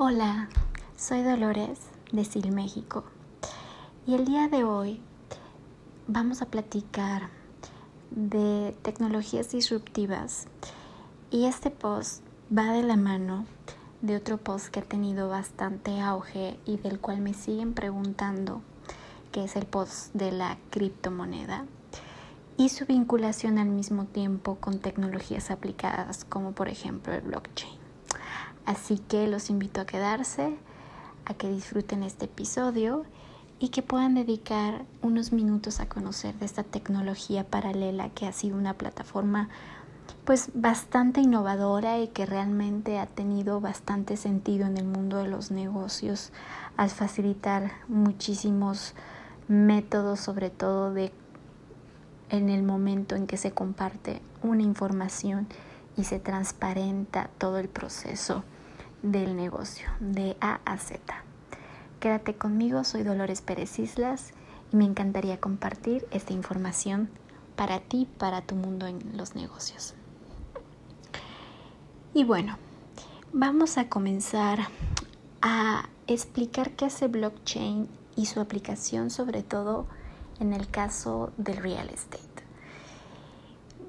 Hola, soy Dolores de Sil México y el día de hoy vamos a platicar de tecnologías disruptivas y este post va de la mano de otro post que ha tenido bastante auge y del cual me siguen preguntando, que es el post de la criptomoneda y su vinculación al mismo tiempo con tecnologías aplicadas como por ejemplo el blockchain. Así que los invito a quedarse, a que disfruten este episodio y que puedan dedicar unos minutos a conocer de esta tecnología paralela que ha sido una plataforma pues bastante innovadora y que realmente ha tenido bastante sentido en el mundo de los negocios al facilitar muchísimos métodos sobre todo de en el momento en que se comparte una información y se transparenta todo el proceso del negocio, de A a Z. Quédate conmigo, soy Dolores Pérez Islas y me encantaría compartir esta información para ti, para tu mundo en los negocios. Y bueno, vamos a comenzar a explicar qué hace blockchain y su aplicación sobre todo en el caso del real estate.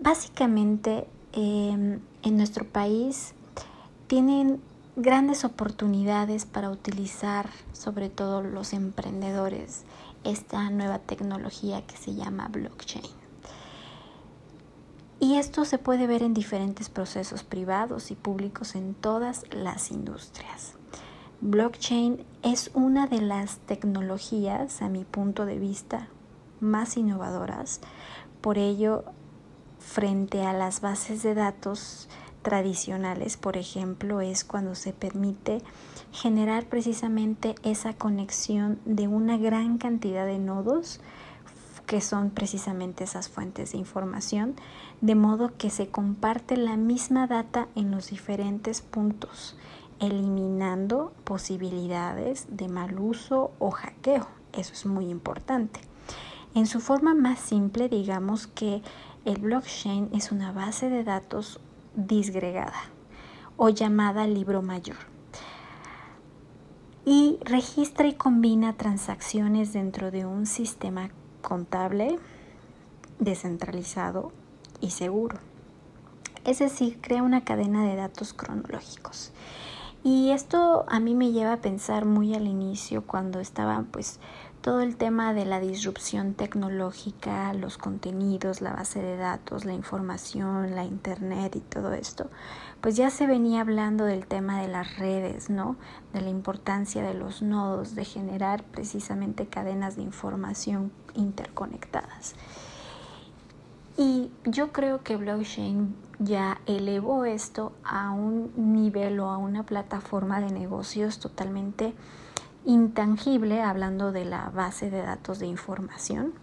Básicamente, em, en nuestro país tienen grandes oportunidades para utilizar, sobre todo los emprendedores, esta nueva tecnología que se llama blockchain. Y esto se puede ver en diferentes procesos privados y públicos en todas las industrias. Blockchain es una de las tecnologías, a mi punto de vista, más innovadoras. Por ello, frente a las bases de datos tradicionales, por ejemplo, es cuando se permite generar precisamente esa conexión de una gran cantidad de nodos que son precisamente esas fuentes de información, de modo que se comparte la misma data en los diferentes puntos, eliminando posibilidades de mal uso o hackeo. Eso es muy importante. En su forma más simple, digamos que el blockchain es una base de datos disgregada o llamada libro mayor. Y registra y combina transacciones dentro de un sistema contable, descentralizado y seguro. Es decir, crea una cadena de datos cronológicos. Y esto a mí me lleva a pensar muy al inicio cuando estaba pues todo el tema de la disrupción tecnológica, los contenidos, la base de datos, la información, la internet y todo esto, pues ya se venía hablando del tema de las redes, ¿no? De la importancia de los nodos, de generar precisamente cadenas de información interconectadas. Y yo creo que blockchain ya elevó esto a un nivel o a una plataforma de negocios totalmente intangible, hablando de la base de datos de información,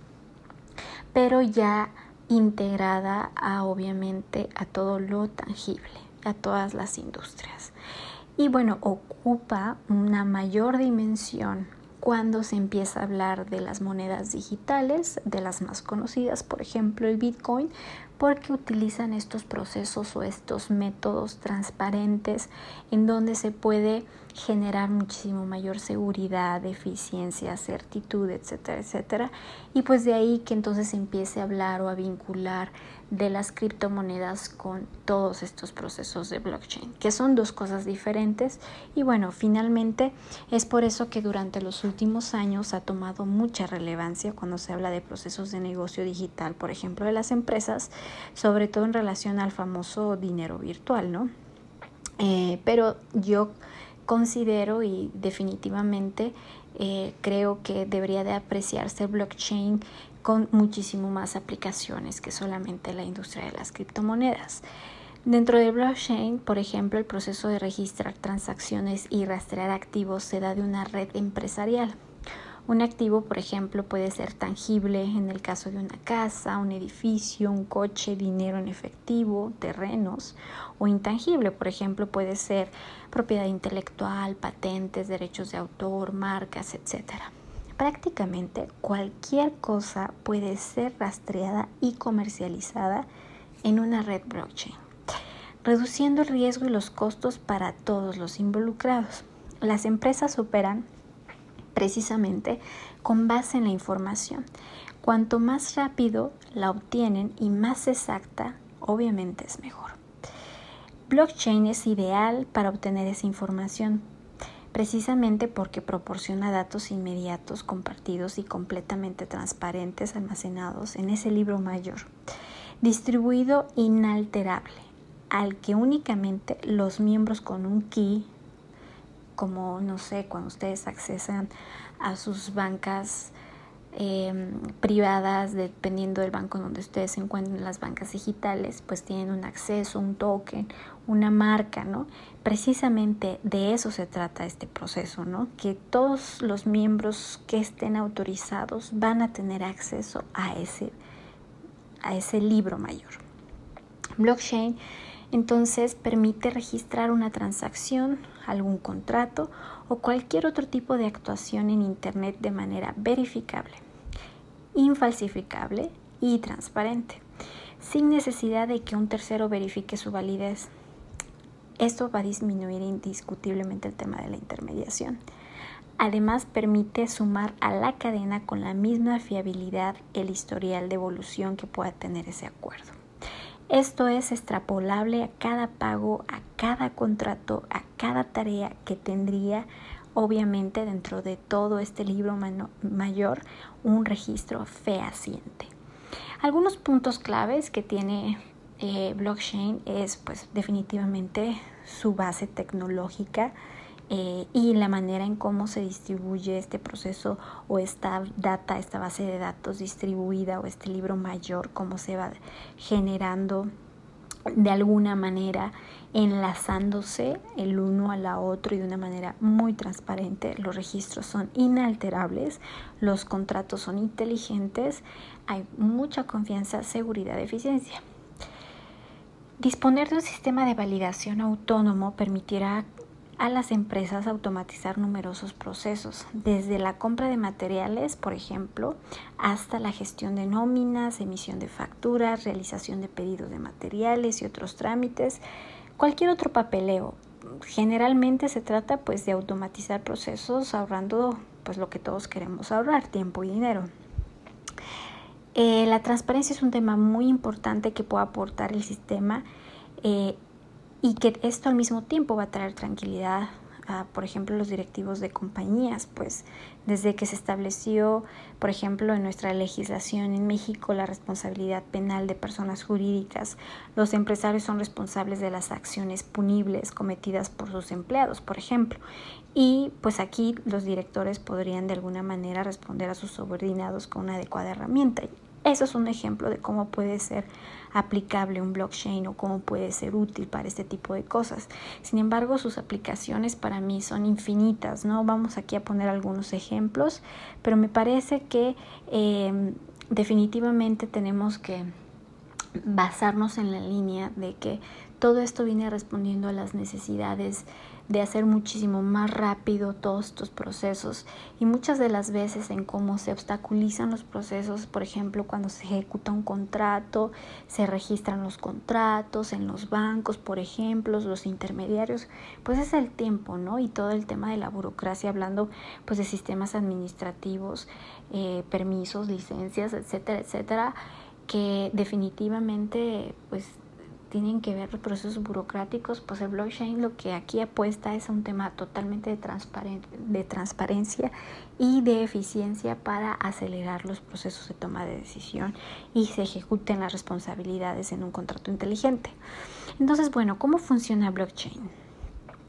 pero ya integrada a obviamente a todo lo tangible, a todas las industrias. Y bueno, ocupa una mayor dimensión cuando se empieza a hablar de las monedas digitales, de las más conocidas, por ejemplo el Bitcoin, porque utilizan estos procesos o estos métodos transparentes en donde se puede generar muchísimo mayor seguridad, eficiencia, certitud, etcétera, etcétera. Y pues de ahí que entonces empiece a hablar o a vincular de las criptomonedas con todos estos procesos de blockchain, que son dos cosas diferentes. Y bueno, finalmente es por eso que durante los últimos años ha tomado mucha relevancia cuando se habla de procesos de negocio digital, por ejemplo, de las empresas, sobre todo en relación al famoso dinero virtual, ¿no? Eh, pero yo considero y definitivamente eh, creo que debería de apreciarse el blockchain con muchísimo más aplicaciones que solamente la industria de las criptomonedas. Dentro del blockchain, por ejemplo, el proceso de registrar transacciones y rastrear activos se da de una red empresarial. Un activo, por ejemplo, puede ser tangible en el caso de una casa, un edificio, un coche, dinero en efectivo, terrenos, o intangible, por ejemplo, puede ser propiedad intelectual, patentes, derechos de autor, marcas, etc. Prácticamente cualquier cosa puede ser rastreada y comercializada en una red blockchain, reduciendo el riesgo y los costos para todos los involucrados. Las empresas operan precisamente con base en la información. Cuanto más rápido la obtienen y más exacta, obviamente es mejor. Blockchain es ideal para obtener esa información, precisamente porque proporciona datos inmediatos, compartidos y completamente transparentes almacenados en ese libro mayor, distribuido inalterable, al que únicamente los miembros con un key, como no sé, cuando ustedes accesan a sus bancas eh, privadas, dependiendo del banco donde ustedes se encuentren, las bancas digitales, pues tienen un acceso, un token, una marca, ¿no? Precisamente de eso se trata este proceso, ¿no? Que todos los miembros que estén autorizados van a tener acceso a ese, a ese libro mayor. Blockchain entonces permite registrar una transacción, algún contrato o cualquier otro tipo de actuación en Internet de manera verificable, infalsificable y transparente, sin necesidad de que un tercero verifique su validez. Esto va a disminuir indiscutiblemente el tema de la intermediación. Además, permite sumar a la cadena con la misma fiabilidad el historial de evolución que pueda tener ese acuerdo. Esto es extrapolable a cada pago, a cada contrato, a cada tarea que tendría, obviamente, dentro de todo este libro mayor, un registro fehaciente. Algunos puntos claves que tiene eh, blockchain es, pues, definitivamente su base tecnológica, eh, y la manera en cómo se distribuye este proceso o esta data, esta base de datos distribuida o este libro mayor, cómo se va generando de alguna manera enlazándose el uno a la otro y de una manera muy transparente. Los registros son inalterables, los contratos son inteligentes, hay mucha confianza, seguridad, eficiencia. Disponer de un sistema de validación autónomo permitirá a las empresas automatizar numerosos procesos, desde la compra de materiales, por ejemplo, hasta la gestión de nóminas, emisión de facturas, realización de pedidos de materiales y otros trámites, cualquier otro papeleo. Generalmente se trata pues de automatizar procesos ahorrando pues lo que todos queremos ahorrar, tiempo y dinero. Eh, la transparencia es un tema muy importante que puede aportar el sistema eh, y que esto al mismo tiempo va a traer tranquilidad a, por ejemplo, los directivos de compañías, pues desde que se estableció, por ejemplo, en nuestra legislación en México la responsabilidad penal de personas jurídicas, los empresarios son responsables de las acciones punibles cometidas por sus empleados, por ejemplo, y pues aquí los directores podrían de alguna manera responder a sus subordinados con una adecuada herramienta. Eso es un ejemplo de cómo puede ser aplicable un blockchain o cómo puede ser útil para este tipo de cosas. Sin embargo, sus aplicaciones para mí son infinitas, ¿no? Vamos aquí a poner algunos ejemplos, pero me parece que eh, definitivamente tenemos que basarnos en la línea de que todo esto viene respondiendo a las necesidades de hacer muchísimo más rápido todos estos procesos y muchas de las veces en cómo se obstaculizan los procesos, por ejemplo, cuando se ejecuta un contrato, se registran los contratos en los bancos, por ejemplo, los intermediarios, pues es el tiempo, ¿no? Y todo el tema de la burocracia, hablando pues de sistemas administrativos, eh, permisos, licencias, etcétera, etcétera, que definitivamente pues tienen que ver procesos burocráticos, pues el blockchain lo que aquí apuesta es a un tema totalmente de, de transparencia y de eficiencia para acelerar los procesos de toma de decisión y se ejecuten las responsabilidades en un contrato inteligente. Entonces, bueno, ¿cómo funciona blockchain?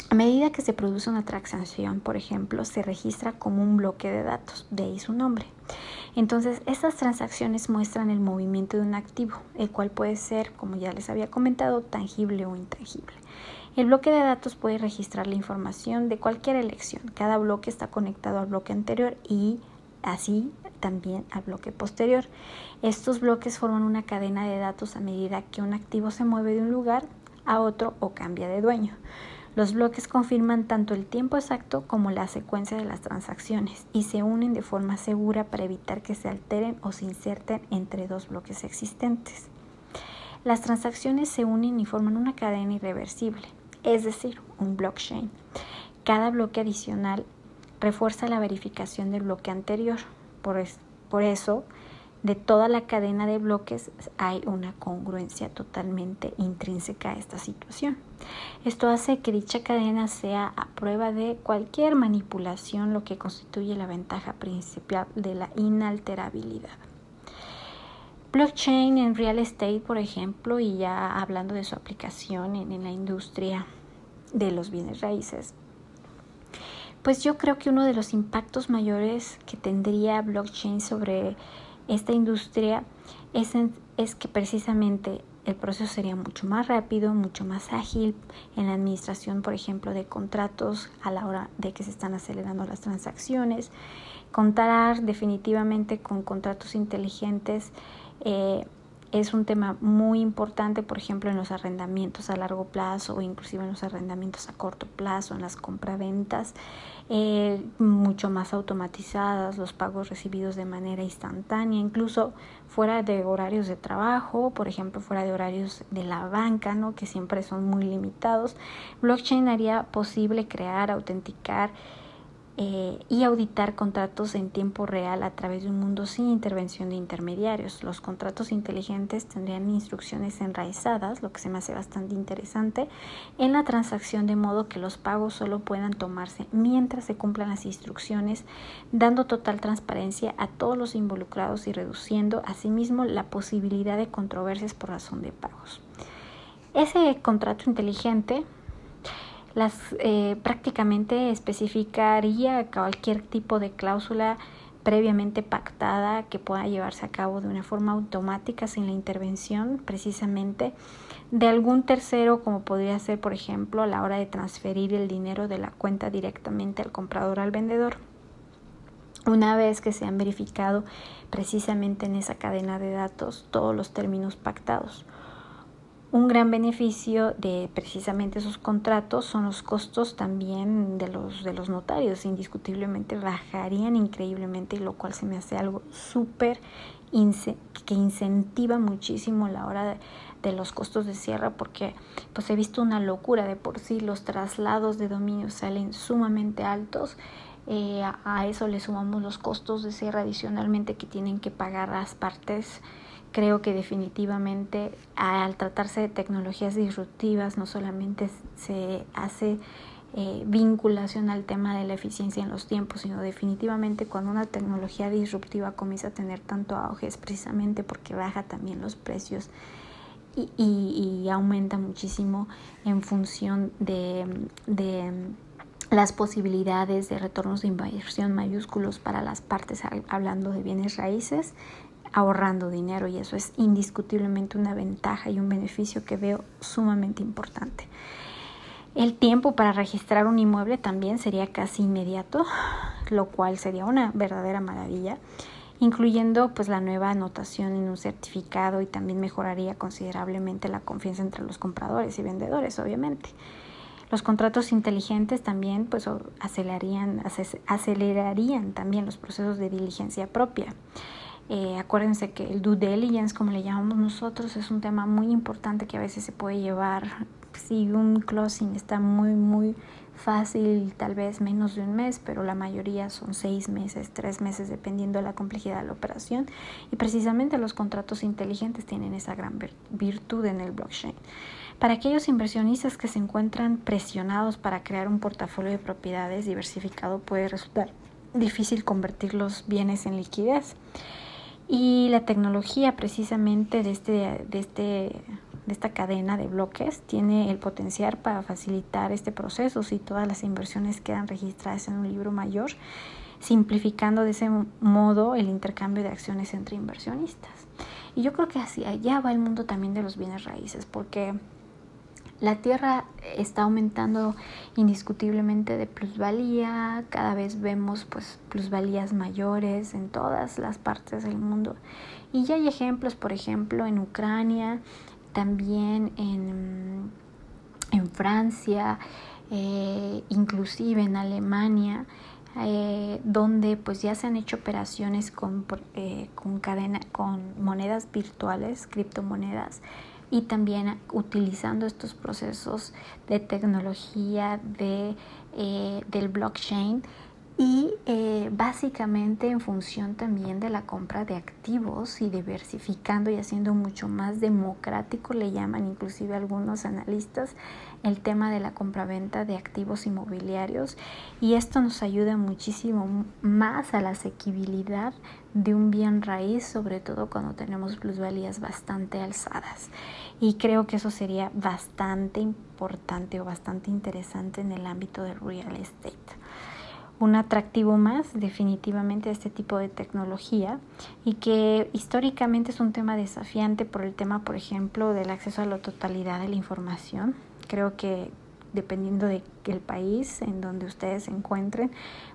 A medida que se produce una transacción, por ejemplo, se registra como un bloque de datos, de ahí su nombre. Entonces, estas transacciones muestran el movimiento de un activo, el cual puede ser, como ya les había comentado, tangible o intangible. El bloque de datos puede registrar la información de cualquier elección. Cada bloque está conectado al bloque anterior y así también al bloque posterior. Estos bloques forman una cadena de datos a medida que un activo se mueve de un lugar a otro o cambia de dueño. Los bloques confirman tanto el tiempo exacto como la secuencia de las transacciones y se unen de forma segura para evitar que se alteren o se inserten entre dos bloques existentes. Las transacciones se unen y forman una cadena irreversible, es decir, un blockchain, cada bloque adicional refuerza la verificación del bloque anterior. Por, eso, de toda la cadena de bloques hay una congruencia totalmente intrínseca a esta situación. Esto hace que dicha cadena sea a prueba de cualquier manipulación, lo que constituye la ventaja principal de la inalterabilidad. Blockchain en real estate, por ejemplo, y ya hablando de su aplicación en, la industria de los bienes raíces, pues yo creo que uno de los impactos mayores que tendría blockchain sobre esta industria es, es que precisamente el proceso sería mucho más rápido, mucho más ágil en la administración, por ejemplo, de contratos a la hora de que se están acelerando las transacciones. Contar definitivamente con contratos inteligentes eh, es un tema muy importante, por ejemplo, en los arrendamientos a largo plazo o inclusive en los arrendamientos a corto plazo, en las compraventas, eh, mucho más automatizadas, los pagos recibidos de manera instantánea, incluso fuera de horarios de trabajo, por ejemplo, fuera de horarios de la banca, ¿no? que siempre son muy limitados. Blockchain haría posible crear, autenticar, eh, y auditar contratos en tiempo real a través de un mundo sin intervención de intermediarios. Los contratos inteligentes tendrían instrucciones enraizadas, lo que se me hace bastante interesante, en la transacción de modo que los pagos solo puedan tomarse mientras se cumplan las instrucciones, dando total transparencia a todos los involucrados y reduciendo asimismo la posibilidad de controversias por razón de pagos. Ese contrato inteligente las eh, prácticamente especificaría cualquier tipo de cláusula previamente pactada que pueda llevarse a cabo de una forma automática sin la intervención precisamente de algún tercero como podría ser por ejemplo a la hora de transferir el dinero de la cuenta directamente al comprador al vendedor. Una vez que se han verificado precisamente en esa cadena de datos todos los términos pactados. Un gran beneficio de precisamente esos contratos son los costos también de los, de los notarios. Indiscutiblemente bajarían increíblemente, lo cual se me hace algo súper que incentiva muchísimo la hora de, los costos de cierre porque pues he visto una locura de por sí los traslados de dominio salen sumamente altos eh, a, eso le sumamos los costos de cierre adicionalmente que tienen que pagar las partes creo que definitivamente al tratarse de tecnologías disruptivas no solamente se hace eh, vinculación al tema de la eficiencia en los tiempos, sino definitivamente cuando una tecnología disruptiva comienza a tener tanto auge es precisamente porque baja también los precios y, y, aumenta muchísimo en función de, de las posibilidades de retornos de inversión mayúsculos para las partes hablando de bienes raíces ahorrando dinero y eso es indiscutiblemente una ventaja y un beneficio que veo sumamente importante. El tiempo para registrar un inmueble también sería casi inmediato, lo cual sería una verdadera maravilla, incluyendo pues la nueva anotación en un certificado y también mejoraría considerablemente la confianza entre los compradores y vendedores, obviamente. Los contratos inteligentes también pues acelerarían, acelerarían también los procesos de diligencia propia. Eh, acuérdense que el due diligence, como le llamamos nosotros, es un tema muy importante que a veces se puede llevar. Si un closing está muy, muy fácil, tal vez menos de un mes, pero la mayoría son seis meses, tres meses, dependiendo de la complejidad de la operación. Y precisamente los contratos inteligentes tienen esa gran virtud en el blockchain. Para aquellos inversionistas que se encuentran presionados para crear un portafolio de propiedades diversificado, puede resultar difícil convertir los bienes en liquidez. Y la tecnología precisamente de, este, de, este, de esta cadena de bloques tiene el potencial para facilitar este proceso si todas las inversiones quedan registradas en un libro mayor, simplificando de ese modo el intercambio de acciones entre inversionistas. Y yo creo que hacia allá va el mundo también de los bienes raíces, porque la tierra está aumentando indiscutiblemente de plusvalía, cada vez vemos pues plusvalías mayores en todas las partes del mundo. Y ya hay ejemplos, por ejemplo, en Ucrania, también en, en Francia, eh, inclusive en Alemania, eh, donde pues ya se han hecho operaciones con, eh, con, cadena, con monedas virtuales, criptomonedas, y también utilizando estos procesos de tecnología de, eh, del blockchain y eh, básicamente en función también de la compra de activos y diversificando y haciendo mucho más democrático, le llaman inclusive algunos analistas, el tema de la compraventa de activos inmobiliarios y esto nos ayuda muchísimo más a la asequibilidad de un bien raíz, sobre todo cuando tenemos plusvalías bastante alzadas. Y creo que eso sería bastante importante o bastante interesante en el ámbito del real estate un atractivo más definitivamente a este tipo de tecnología y que históricamente es un tema desafiante por el tema, por ejemplo, del acceso a la totalidad de la información. Creo que dependiendo del país en donde ustedes se encuentren,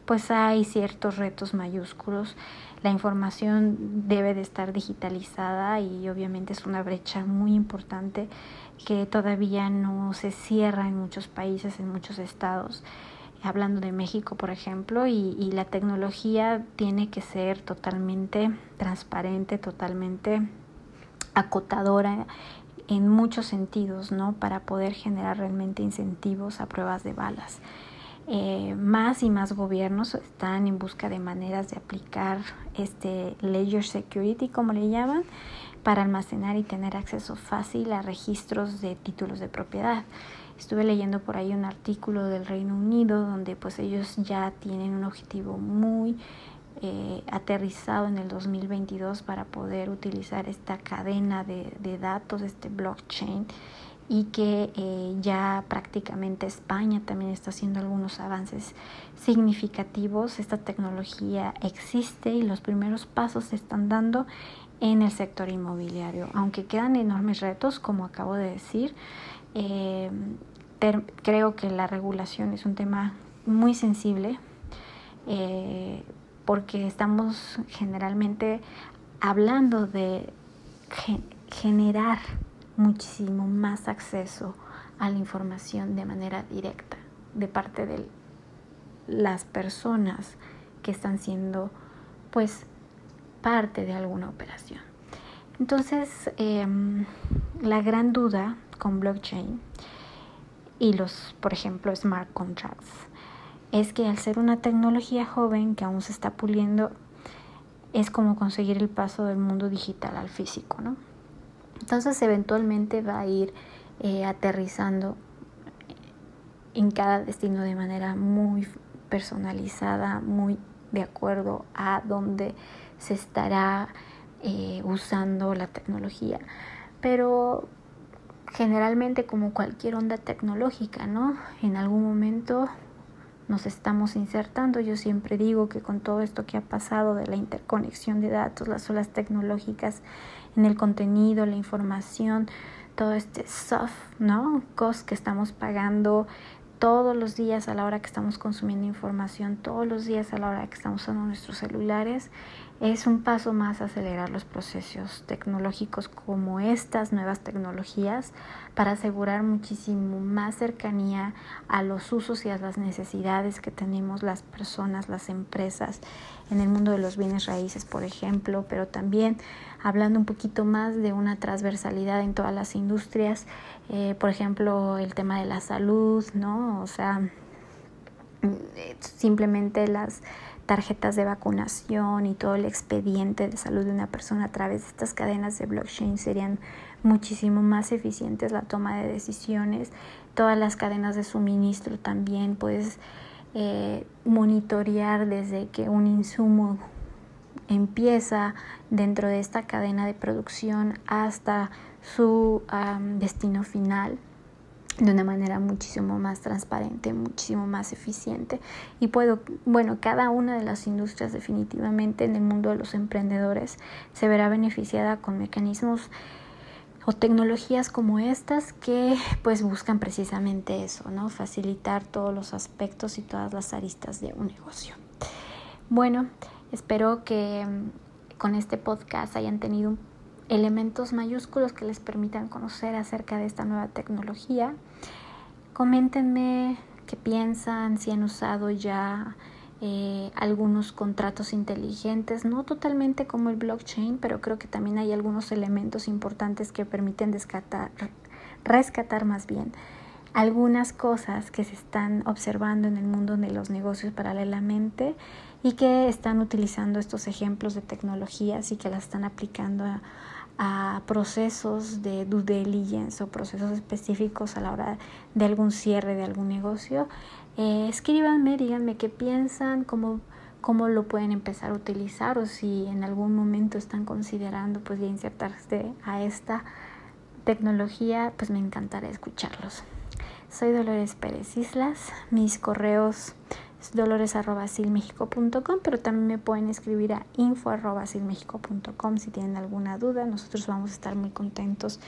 pues hay ciertos retos mayúsculos. La información debe de estar digitalizada y obviamente es una brecha muy importante que todavía no se cierra en muchos países, en muchos estados hablando de México, por ejemplo, y, la tecnología tiene que ser totalmente transparente, totalmente acotadora en muchos sentidos, ¿no? Para poder generar realmente incentivos a pruebas de balas. Eh, más y más gobiernos están en busca de maneras de aplicar este ledger security, como le llaman, para almacenar y tener acceso fácil a registros de títulos de propiedad. Estuve leyendo por ahí un artículo del Reino Unido donde pues ellos ya tienen un objetivo muy eh, aterrizado en el 2022 para poder utilizar esta cadena de, de datos, este blockchain y que eh, ya prácticamente España también está haciendo algunos avances significativos. Esta tecnología existe y los primeros pasos se están dando en el sector inmobiliario, aunque quedan enormes retos, como acabo de decir. Eh, creo que la regulación es un tema muy sensible eh, porque estamos generalmente hablando de generar muchísimo más acceso a la información de manera directa de parte de las personas que están siendo pues parte de alguna operación. Entonces, em, la gran duda con blockchain y los, por ejemplo, smart contracts, es que al ser una tecnología joven que aún se está puliendo, es como conseguir el paso del mundo digital al físico, ¿no? Entonces eventualmente va a ir eh, aterrizando en cada destino de manera muy personalizada, muy de acuerdo a dónde se estará eh, usando la tecnología. Pero generalmente como cualquier onda tecnológica, ¿no? En algún momento nos estamos insertando. Yo siempre digo que con todo esto que ha pasado de la interconexión de datos, las olas tecnológicas en el contenido, la información, todo este soft, ¿no? Cost que estamos pagando todos los días a la hora que estamos consumiendo información, todos los días a la hora que estamos usando nuestros celulares, es un paso más acelerar los procesos tecnológicos como estas nuevas tecnologías para asegurar muchísimo más cercanía a los usos y a las necesidades que tenemos las personas, las empresas en el mundo de los bienes raíces, por ejemplo, pero también hablando un poquito más de una transversalidad en todas las industrias, eh, por ejemplo, el tema de la salud, ¿no? O sea, simplemente las tarjetas de vacunación y todo el expediente de salud de una persona a través de estas cadenas de blockchain serían muchísimo más eficientes la toma de decisiones. Todas las cadenas de suministro también puedes eh, monitorear desde que un insumo empieza dentro de esta cadena de producción hasta su destino final de una manera muchísimo más transparente, muchísimo más eficiente. Y puedo, bueno, cada una de las industrias definitivamente en el mundo de los emprendedores se verá beneficiada con mecanismos o tecnologías como estas que pues buscan precisamente eso, ¿no? Facilitar todos los aspectos y todas las aristas de un negocio. Bueno, espero que mm, con este podcast hayan tenido un elementos mayúsculos que les permitan conocer acerca de esta nueva tecnología. Coméntenme qué piensan, si han usado ya eh, algunos contratos inteligentes, no totalmente como el blockchain, pero creo que también hay algunos elementos importantes que permiten rescatar más bien algunas cosas que se están observando en el mundo de los negocios paralelamente y que están utilizando estos ejemplos de tecnologías y que las están aplicando a, a procesos de due diligence o procesos específicos a la hora de algún cierre de algún negocio eh, escríbanme, díganme qué piensan, cómo, cómo lo pueden empezar a utilizar o si en algún momento están considerando pues insertarse a esta tecnología, pues me encantará escucharlos. Soy Dolores Pérez Islas, mis correos es dolores.silmexico.com, pero también me pueden escribir a info.silmexico.com si tienen alguna duda. Nosotros vamos a estar muy contentos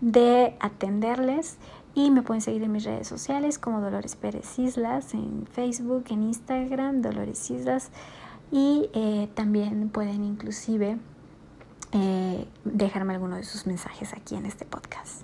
de atenderles y me pueden seguir en mis redes sociales como Dolores Pérez Islas, en Facebook, en Instagram, Dolores Islas. Y eh, también pueden inclusive eh, dejarme alguno de sus mensajes aquí en este podcast.